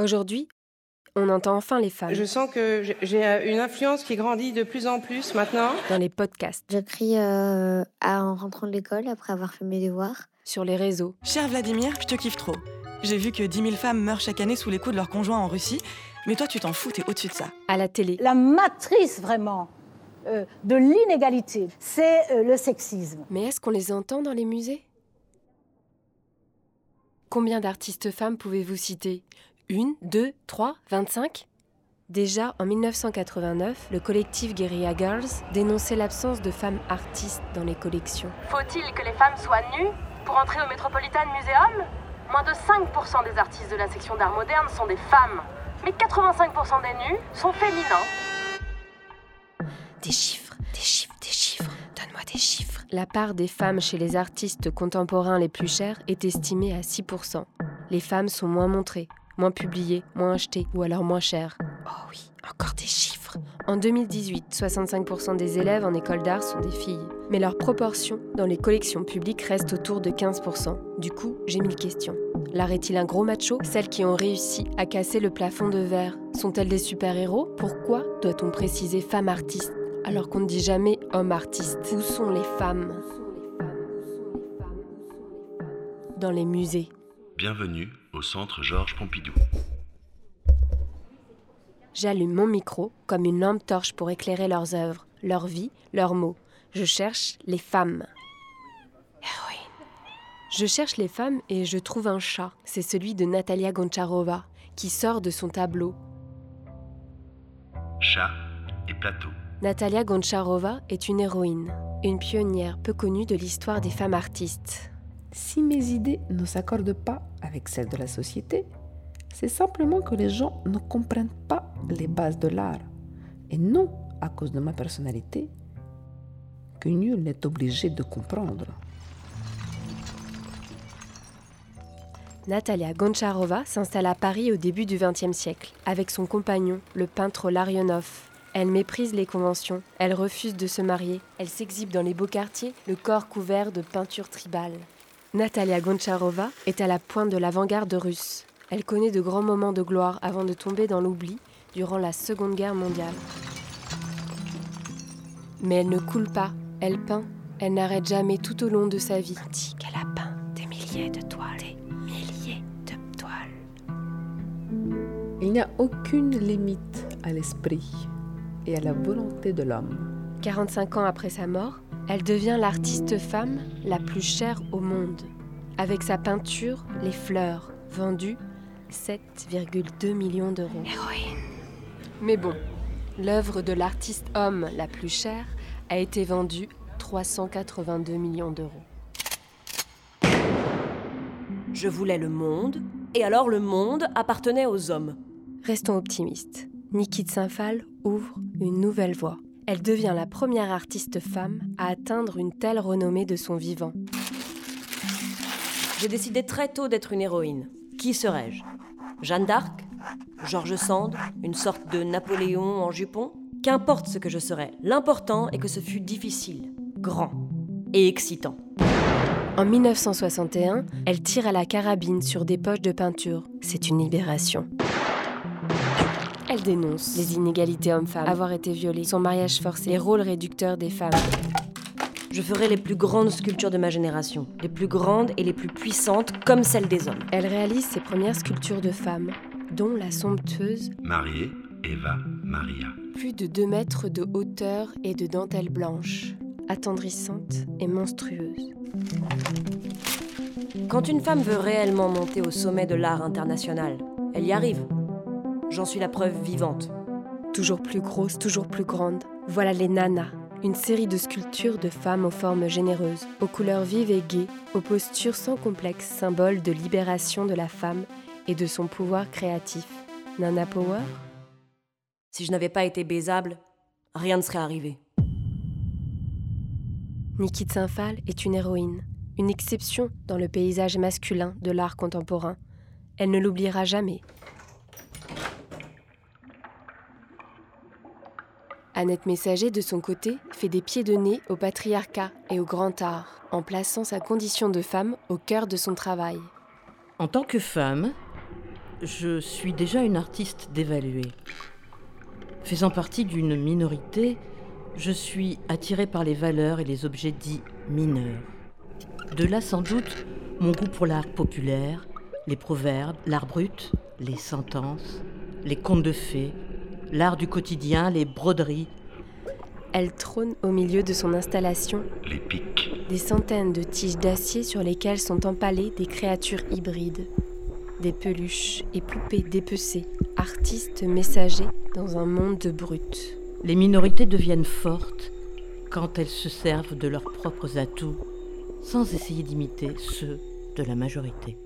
Aujourd'hui, on entend enfin les femmes. Je sens que j'ai une influence qui grandit de plus en plus maintenant. Dans les podcasts. J'écris euh, en rentrant de l'école après avoir fait mes devoirs. Sur les réseaux. Cher Vladimir, je te kiffe trop. J'ai vu que 10 000 femmes meurent chaque année sous les coups de leurs conjoints en Russie, mais toi tu t'en fous, t'es au-dessus de ça. À la télé. La matrice vraiment euh, de l'inégalité, c'est euh, le sexisme. Mais est-ce qu'on les entend dans les musées? Combien d'artistes femmes pouvez-vous citer? Une, deux, trois, vingt-cinq Déjà en 1989, le collectif Guerilla Girls dénonçait l'absence de femmes artistes dans les collections. Faut-il que les femmes soient nues pour entrer au Metropolitan Museum? Moins de 5% des artistes de la section d'art moderne sont des femmes, mais 85% des nus sont féminins. Des chiffres, des chiffres, des chiffres, donne-moi des chiffres. La part des femmes chez les artistes contemporains les plus chers est estimée à 6%. Les femmes sont moins montrées, moins publiées, moins achetées ou alors moins chères. Oh oui, encore des chiffres. En 2018, 65% des élèves en école d'art sont des filles. Mais leur proportion dans les collections publiques reste autour de 15%. Du coup, j'ai mille questions. L'art est-il un gros macho? Celles qui ont réussi à casser le plafond de verre sont-elles des super-héros? Pourquoi doit-on préciser femme artiste alors qu'on ne dit jamais homme artiste Où sont les femmes? Dans les musées. Bienvenue au centre Georges Pompidou. J'allume mon micro comme une lampe torche pour éclairer leurs œuvres, leur vie, leurs mots. Je cherche les femmes. Héroïne. Je cherche les femmes et je trouve un chat. C'est celui de Natalia Goncharova, qui sort de son tableau. Chat et plateau. Natalia Goncharova est une héroïne, une pionnière peu connue de l'histoire des femmes artistes. Si mes idées ne s'accordent pas avec celles de la société, c'est simplement que les gens ne comprennent pas les bases de l'art. Et non à cause de ma personnalité, que nul n'est obligé de comprendre. Natalia Goncharova s'installe à Paris au début du XXe siècle, avec son compagnon, le peintre Larionov. Elle méprise les conventions, elle refuse de se marier, elle s'exhibe dans les beaux quartiers, le corps couvert de peintures tribales. Natalia Goncharova est à la pointe de l'avant-garde russe. Elle connaît de grands moments de gloire avant de tomber dans l'oubli durant la Seconde Guerre mondiale. Mais elle ne coule pas, elle peint, elle n'arrête jamais tout au long de sa vie. On dit qu'elle a peint des milliers de toiles, des milliers de toiles. Il n'y a aucune limite à l'esprit et à la volonté de l'homme. 45 ans après sa mort, elle devient l'artiste femme la plus chère au monde. Avec sa peinture Les Fleurs, vendue 7,2 millions d'euros. Héroïne. Mais bon, l'œuvre de l'artiste homme la plus chère a été vendue 382 millions d'euros. Je voulais le monde, et alors le monde appartenait aux hommes. Restons optimistes. Niki Saint-Phal ouvre une nouvelle voie. Elle devient la première artiste femme à atteindre une telle renommée de son vivant. J'ai décidé très tôt d'être une héroïne. Qui serais-je? Jeanne d'Arc? George Sand? Une sorte de Napoléon en jupon? Qu'importe ce que je serais, l'important est que ce fut difficile, grand et excitant. En 1961, elle tire à la carabine sur des poches de peinture. C'est une libération. Elle dénonce les inégalités hommes-femmes, avoir été violée, son mariage forcé, les rôles réducteurs des femmes. Je ferai les plus grandes sculptures de ma génération, les plus grandes et les plus puissantes comme celles des hommes. Elle réalise ses premières sculptures de femmes, dont la somptueuse Mariée Eva Maria. Plus de 2 mètres de hauteur et de dentelle blanche, attendrissante et monstrueuse. Quand une femme veut réellement monter au sommet de l'art international, elle y arrive. J'en suis la preuve vivante. Toujours plus grosse, toujours plus grande. Voilà les nanas, une série de sculptures de femmes aux formes généreuses, aux couleurs vives et gaies, aux postures sans complexe, symbole de libération de la femme et de son pouvoir créatif. Nana Power? Si je n'avais pas été baisable, rien ne serait arrivé. Niki Saint-Phal est une héroïne, une exception dans le paysage masculin de l'art contemporain. Elle ne l'oubliera jamais. Annette Messager, de son côté, fait des pieds de nez au patriarcat et au grand art, en plaçant sa condition de femme au cœur de son travail. En tant que femme, je suis déjà une artiste dévaluée. Faisant partie d'une minorité, je suis attirée par les valeurs et les objets dits mineurs. De là sans doute mon goût pour l'art populaire, les proverbes, l'art brut, les sentences, les contes de fées, l'art du quotidien, les broderies. Elle trône au milieu de son installation. Les pics. Des centaines de tiges d'acier sur lesquelles sont empalées des créatures hybrides. Des peluches et poupées dépecées, artistes messagers dans un monde de brutes. Les minorités deviennent fortes quand elles se servent de leurs propres atouts sans essayer d'imiter ceux de la majorité.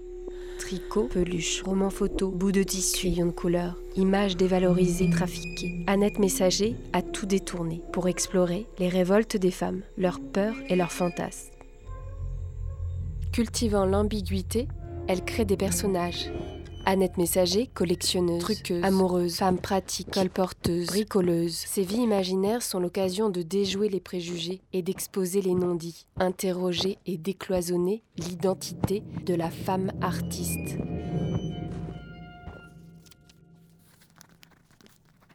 Tricot, peluche, roman photo, bout de tissu, crayons de couleur, images dévalorisées, trafiquées. Annette Messager a tout détourné pour explorer les révoltes des femmes, leurs peurs et leurs fantasmes. Cultivant l'ambiguïté, elle crée des personnages. Annette Messager, collectionneuse, truqueuse, amoureuse, femme pratique, colporteuse, bricoleuse. Ses vies imaginaires sont l'occasion de déjouer les préjugés et d'exposer les non-dits, interroger et décloisonner l'identité de la femme artiste.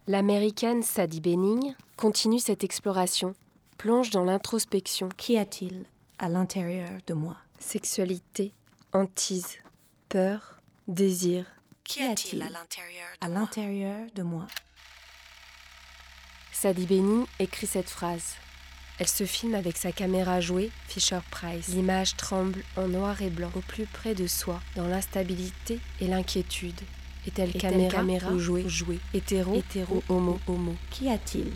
L'américaine Sadie Benning continue cette exploration, plonge dans l'introspection. Qu'y a-t-il à l'intérieur de moi? Sexualité, hantise, peur, désir. Qu'y a-t-il à l'intérieur de, moi Sadie Benning écrit cette phrase. Elle se filme avec sa caméra jouée Fisher Price. L'image tremble en noir et blanc, au plus près de soi, dans l'instabilité et l'inquiétude. Est-elle caméra, caméra ou jouée, jouée? Hétéro, hétéro, homo, homo? Qu'y a-t-il?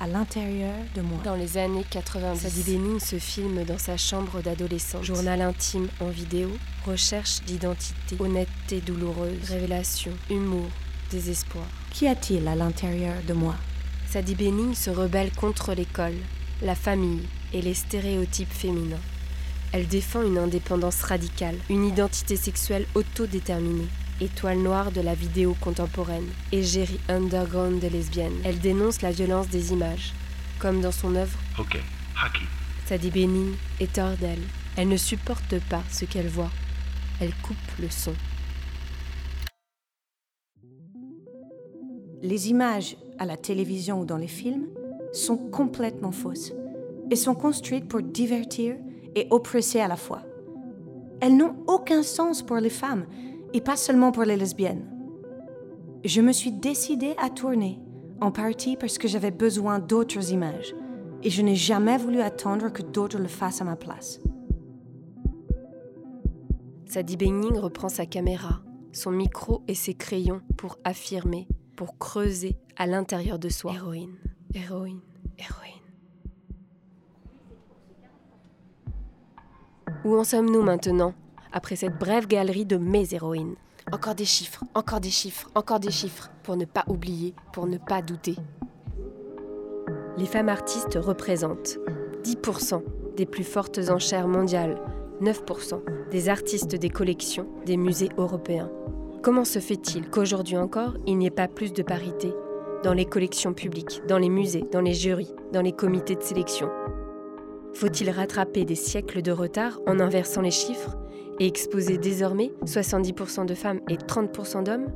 À l'intérieur de moi. Dans les années 90, Sadie Benning se filme dans sa chambre d'adolescente. Journal intime en vidéo, recherche d'identité, honnêteté douloureuse, révélation, humour, désespoir. Qu'y a-t-il à l'intérieur de moi? Sadie Benning se rebelle contre l'école, la famille et les stéréotypes féminins. Elle défend une indépendance radicale, une identité sexuelle autodéterminée étoile noire de la vidéo contemporaine, égérie underground des lesbiennes. Elle dénonce la violence des images, comme dans son œuvre Ok, Haki. Sadie Benning est hors d'elle. Elle ne supporte pas ce qu'elle voit. Elle coupe le son. Les images à la télévision ou dans les films sont complètement fausses et sont construites pour divertir et oppresser à la fois. Elles n'ont aucun sens pour les femmes et pas seulement pour les lesbiennes. Je me suis décidée à tourner, en partie parce que j'avais besoin d'autres images, et je n'ai jamais voulu attendre que d'autres le fassent à ma place. Sadie Benning reprend sa caméra, son micro et ses crayons pour affirmer, pour creuser à l'intérieur de soi. Héroïne, héroïne, héroïne. Où en sommes-nous maintenant? Après cette brève galerie de mes héroïnes. Encore des chiffres, encore des chiffres, encore des chiffres, pour ne pas oublier, pour ne pas douter. Les femmes artistes représentent 10% des plus fortes enchères mondiales, 9% des artistes des collections des musées européens. Comment se fait-il qu'aujourd'hui encore, il n'y ait pas plus de parité dans les collections publiques, dans les musées, dans les jurys, dans les comités de sélection? Faut-il rattraper des siècles de retard en inversant les chiffres? Et exposer désormais 70% de femmes et 30% d'hommes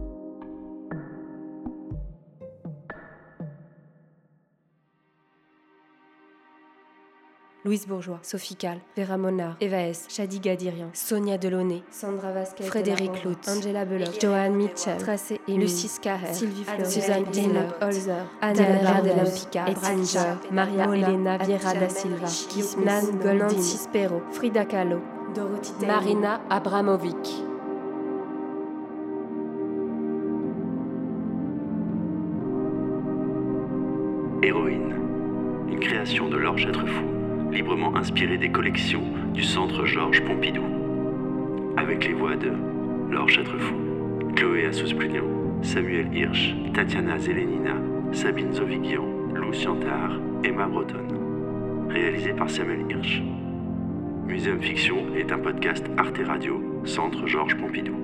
Louise Bourgeois, Sophie Kahl, Vera Monard, Eva S, Shadi Gadirian, Sonia Delaunay, Sandra Vasquez, Frédéric Lutz, Angela Belloc, Joanne Mitchell, Tracé et Lucie Scaher, Sylvie Fleur, Suzanne Dina, Holzer, Anna Delam Picard, Ettinger, Maria Elena Vieira da Silva, Nan Nancy Spero, Frida Kahlo, Marina Abramovic. Héroïne, une création de Laure Châtrefou, librement inspirée des collections du Centre Georges Pompidou. Avec les voix de Laure Châtrefou, Chloé Assous-Plian, Samuel Hirsch, Tatiana Zelenina, Sabine Zovigian, Lou Siantard, Emma Breton. Réalisé par Samuel Hirsch. Muséum Fiction est un podcast Arte Radio, Centre Georges Pompidou.